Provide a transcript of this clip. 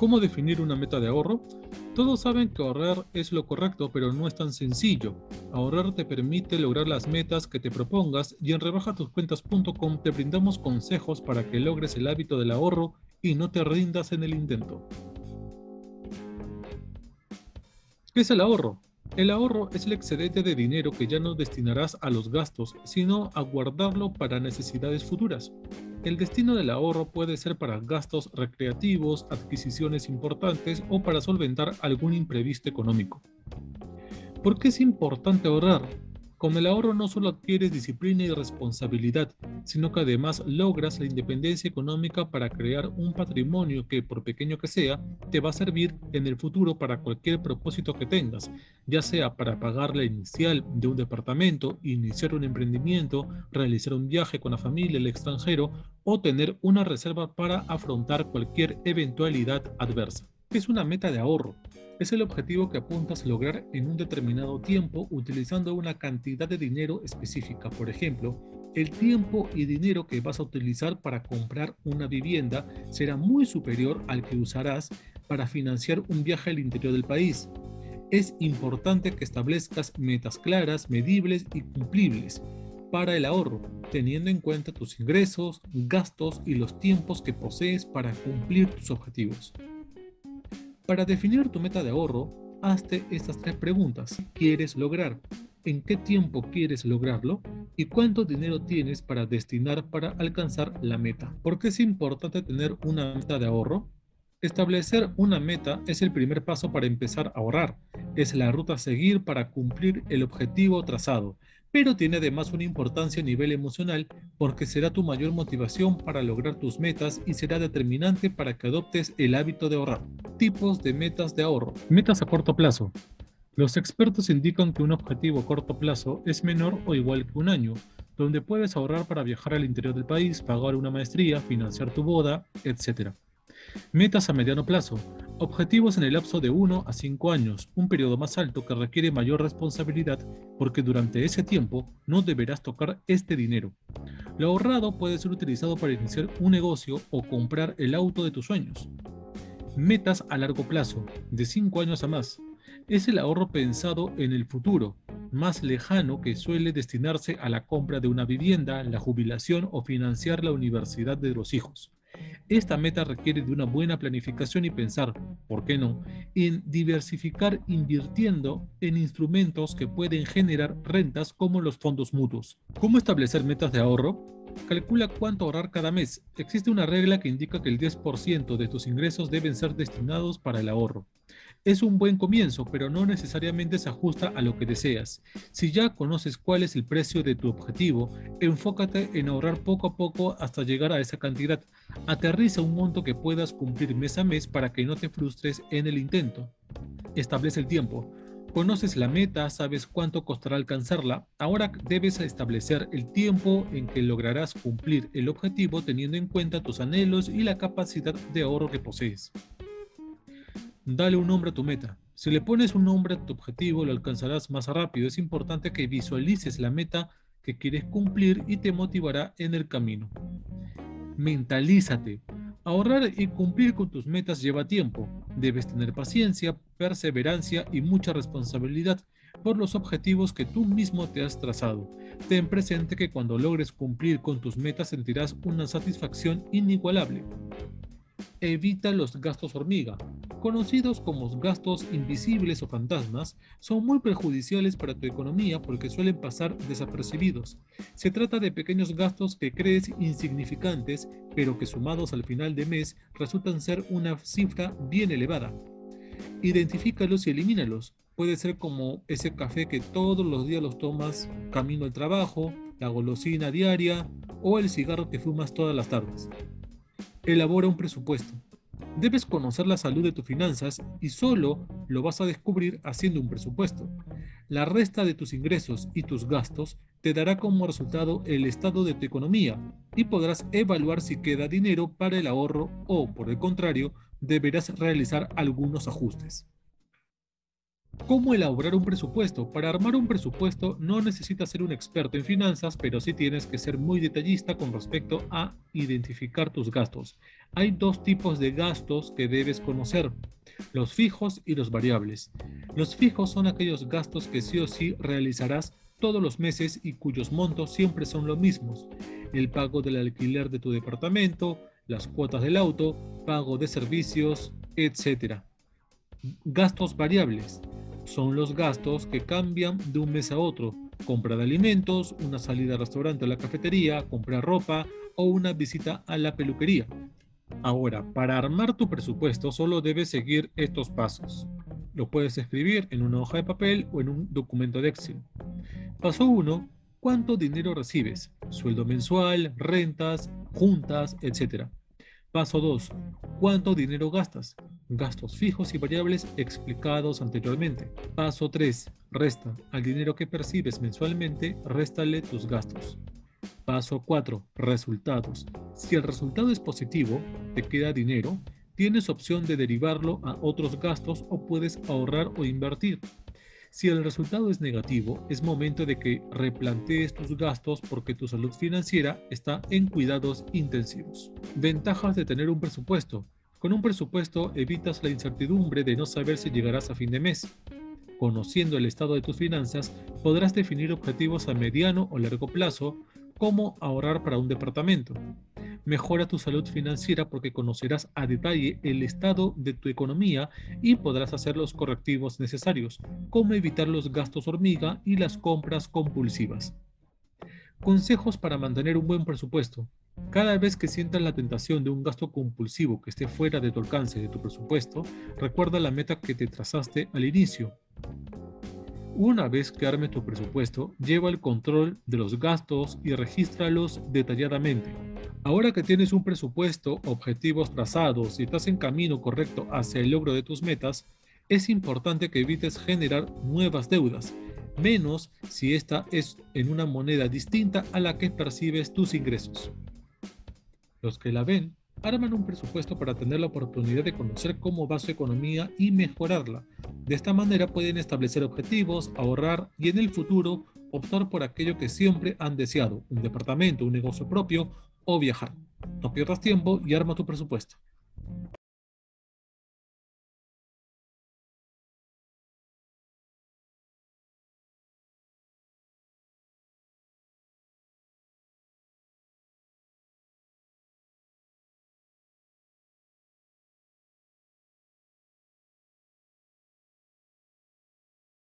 ¿Cómo definir una meta de ahorro? Todos saben que ahorrar es lo correcto, pero no es tan sencillo. Ahorrar te permite lograr las metas que te propongas y en rebajatuscuentas.com te brindamos consejos para que logres el hábito del ahorro y no te rindas en el intento. ¿Qué es el ahorro? El ahorro es el excedente de dinero que ya no destinarás a los gastos, sino a guardarlo para necesidades futuras. El destino del ahorro puede ser para gastos recreativos, adquisiciones importantes o para solventar algún imprevisto económico. ¿Por qué es importante ahorrar? Con el ahorro no solo adquieres disciplina y responsabilidad, sino que además logras la independencia económica para crear un patrimonio que, por pequeño que sea, te va a servir en el futuro para cualquier propósito que tengas, ya sea para pagar la inicial de un departamento, iniciar un emprendimiento, realizar un viaje con la familia al extranjero o tener una reserva para afrontar cualquier eventualidad adversa. Es una meta de ahorro es el objetivo que apuntas a lograr en un determinado tiempo utilizando una cantidad de dinero específica. Por ejemplo, el tiempo y dinero que vas a utilizar para comprar una vivienda será muy superior al que usarás para financiar un viaje al interior del país. Es importante que establezcas metas claras, medibles y cumplibles para el ahorro, teniendo en cuenta tus ingresos, gastos y los tiempos que posees para cumplir tus objetivos. Para definir tu meta de ahorro, hazte estas tres preguntas. ¿Qué quieres lograr? ¿En qué tiempo quieres lograrlo? ¿Y cuánto dinero tienes para destinar para alcanzar la meta? ¿Por qué es importante tener una meta de ahorro? Establecer una meta es el primer paso para empezar a ahorrar. Es la ruta a seguir para cumplir el objetivo trazado pero tiene además una importancia a nivel emocional porque será tu mayor motivación para lograr tus metas y será determinante para que adoptes el hábito de ahorrar. Tipos de metas de ahorro. Metas a corto plazo. Los expertos indican que un objetivo a corto plazo es menor o igual que un año, donde puedes ahorrar para viajar al interior del país, pagar una maestría, financiar tu boda, etc. Metas a mediano plazo. Objetivos en el lapso de 1 a 5 años, un periodo más alto que requiere mayor responsabilidad porque durante ese tiempo no deberás tocar este dinero. Lo ahorrado puede ser utilizado para iniciar un negocio o comprar el auto de tus sueños. Metas a largo plazo, de 5 años a más. Es el ahorro pensado en el futuro, más lejano que suele destinarse a la compra de una vivienda, la jubilación o financiar la universidad de los hijos. Esta meta requiere de una buena planificación y pensar, ¿por qué no?, en diversificar invirtiendo en instrumentos que pueden generar rentas como los fondos mutuos. ¿Cómo establecer metas de ahorro? Calcula cuánto ahorrar cada mes. Existe una regla que indica que el 10% de tus ingresos deben ser destinados para el ahorro. Es un buen comienzo, pero no necesariamente se ajusta a lo que deseas. Si ya conoces cuál es el precio de tu objetivo, enfócate en ahorrar poco a poco hasta llegar a esa cantidad. Aterriza un monto que puedas cumplir mes a mes para que no te frustres en el intento. Establece el tiempo. Conoces la meta, sabes cuánto costará alcanzarla. Ahora debes establecer el tiempo en que lograrás cumplir el objetivo teniendo en cuenta tus anhelos y la capacidad de ahorro que posees. Dale un nombre a tu meta. Si le pones un nombre a tu objetivo, lo alcanzarás más rápido. Es importante que visualices la meta que quieres cumplir y te motivará en el camino. Mentalízate. Ahorrar y cumplir con tus metas lleva tiempo. Debes tener paciencia, perseverancia y mucha responsabilidad por los objetivos que tú mismo te has trazado. Ten presente que cuando logres cumplir con tus metas sentirás una satisfacción inigualable. Evita los gastos hormiga. Conocidos como gastos invisibles o fantasmas, son muy perjudiciales para tu economía porque suelen pasar desapercibidos. Se trata de pequeños gastos que crees insignificantes, pero que sumados al final de mes resultan ser una cifra bien elevada. Identifícalos y elimínalos. Puede ser como ese café que todos los días los tomas camino al trabajo, la golosina diaria o el cigarro que fumas todas las tardes. Elabora un presupuesto. Debes conocer la salud de tus finanzas y solo lo vas a descubrir haciendo un presupuesto. La resta de tus ingresos y tus gastos te dará como resultado el estado de tu economía y podrás evaluar si queda dinero para el ahorro o, por el contrario, deberás realizar algunos ajustes. ¿Cómo elaborar un presupuesto? Para armar un presupuesto no necesitas ser un experto en finanzas, pero sí tienes que ser muy detallista con respecto a identificar tus gastos. Hay dos tipos de gastos que debes conocer, los fijos y los variables. Los fijos son aquellos gastos que sí o sí realizarás todos los meses y cuyos montos siempre son los mismos. El pago del alquiler de tu departamento, las cuotas del auto, pago de servicios, etc. Gastos variables son los gastos que cambian de un mes a otro. Compra de alimentos, una salida al restaurante o la cafetería, comprar ropa o una visita a la peluquería. Ahora, para armar tu presupuesto solo debes seguir estos pasos. Lo puedes escribir en una hoja de papel o en un documento de Excel. Paso 1. ¿Cuánto dinero recibes? Sueldo mensual, rentas, juntas, etc. Paso 2. ¿Cuánto dinero gastas? gastos fijos y variables explicados anteriormente. Paso 3. Resta. Al dinero que percibes mensualmente, réstale tus gastos. Paso 4. Resultados. Si el resultado es positivo, te queda dinero, tienes opción de derivarlo a otros gastos o puedes ahorrar o invertir. Si el resultado es negativo, es momento de que replantees tus gastos porque tu salud financiera está en cuidados intensivos. Ventajas de tener un presupuesto. Con un presupuesto evitas la incertidumbre de no saber si llegarás a fin de mes. Conociendo el estado de tus finanzas, podrás definir objetivos a mediano o largo plazo, como ahorrar para un departamento. Mejora tu salud financiera porque conocerás a detalle el estado de tu economía y podrás hacer los correctivos necesarios, como evitar los gastos hormiga y las compras compulsivas. Consejos para mantener un buen presupuesto. Cada vez que sientas la tentación de un gasto compulsivo que esté fuera de tu alcance de tu presupuesto, recuerda la meta que te trazaste al inicio. Una vez que arme tu presupuesto, lleva el control de los gastos y regístralos detalladamente. Ahora que tienes un presupuesto, objetivos trazados y estás en camino correcto hacia el logro de tus metas, es importante que evites generar nuevas deudas, menos si esta es en una moneda distinta a la que percibes tus ingresos. Los que la ven arman un presupuesto para tener la oportunidad de conocer cómo va su economía y mejorarla. De esta manera pueden establecer objetivos, ahorrar y en el futuro optar por aquello que siempre han deseado, un departamento, un negocio propio o viajar. No pierdas tiempo y arma tu presupuesto.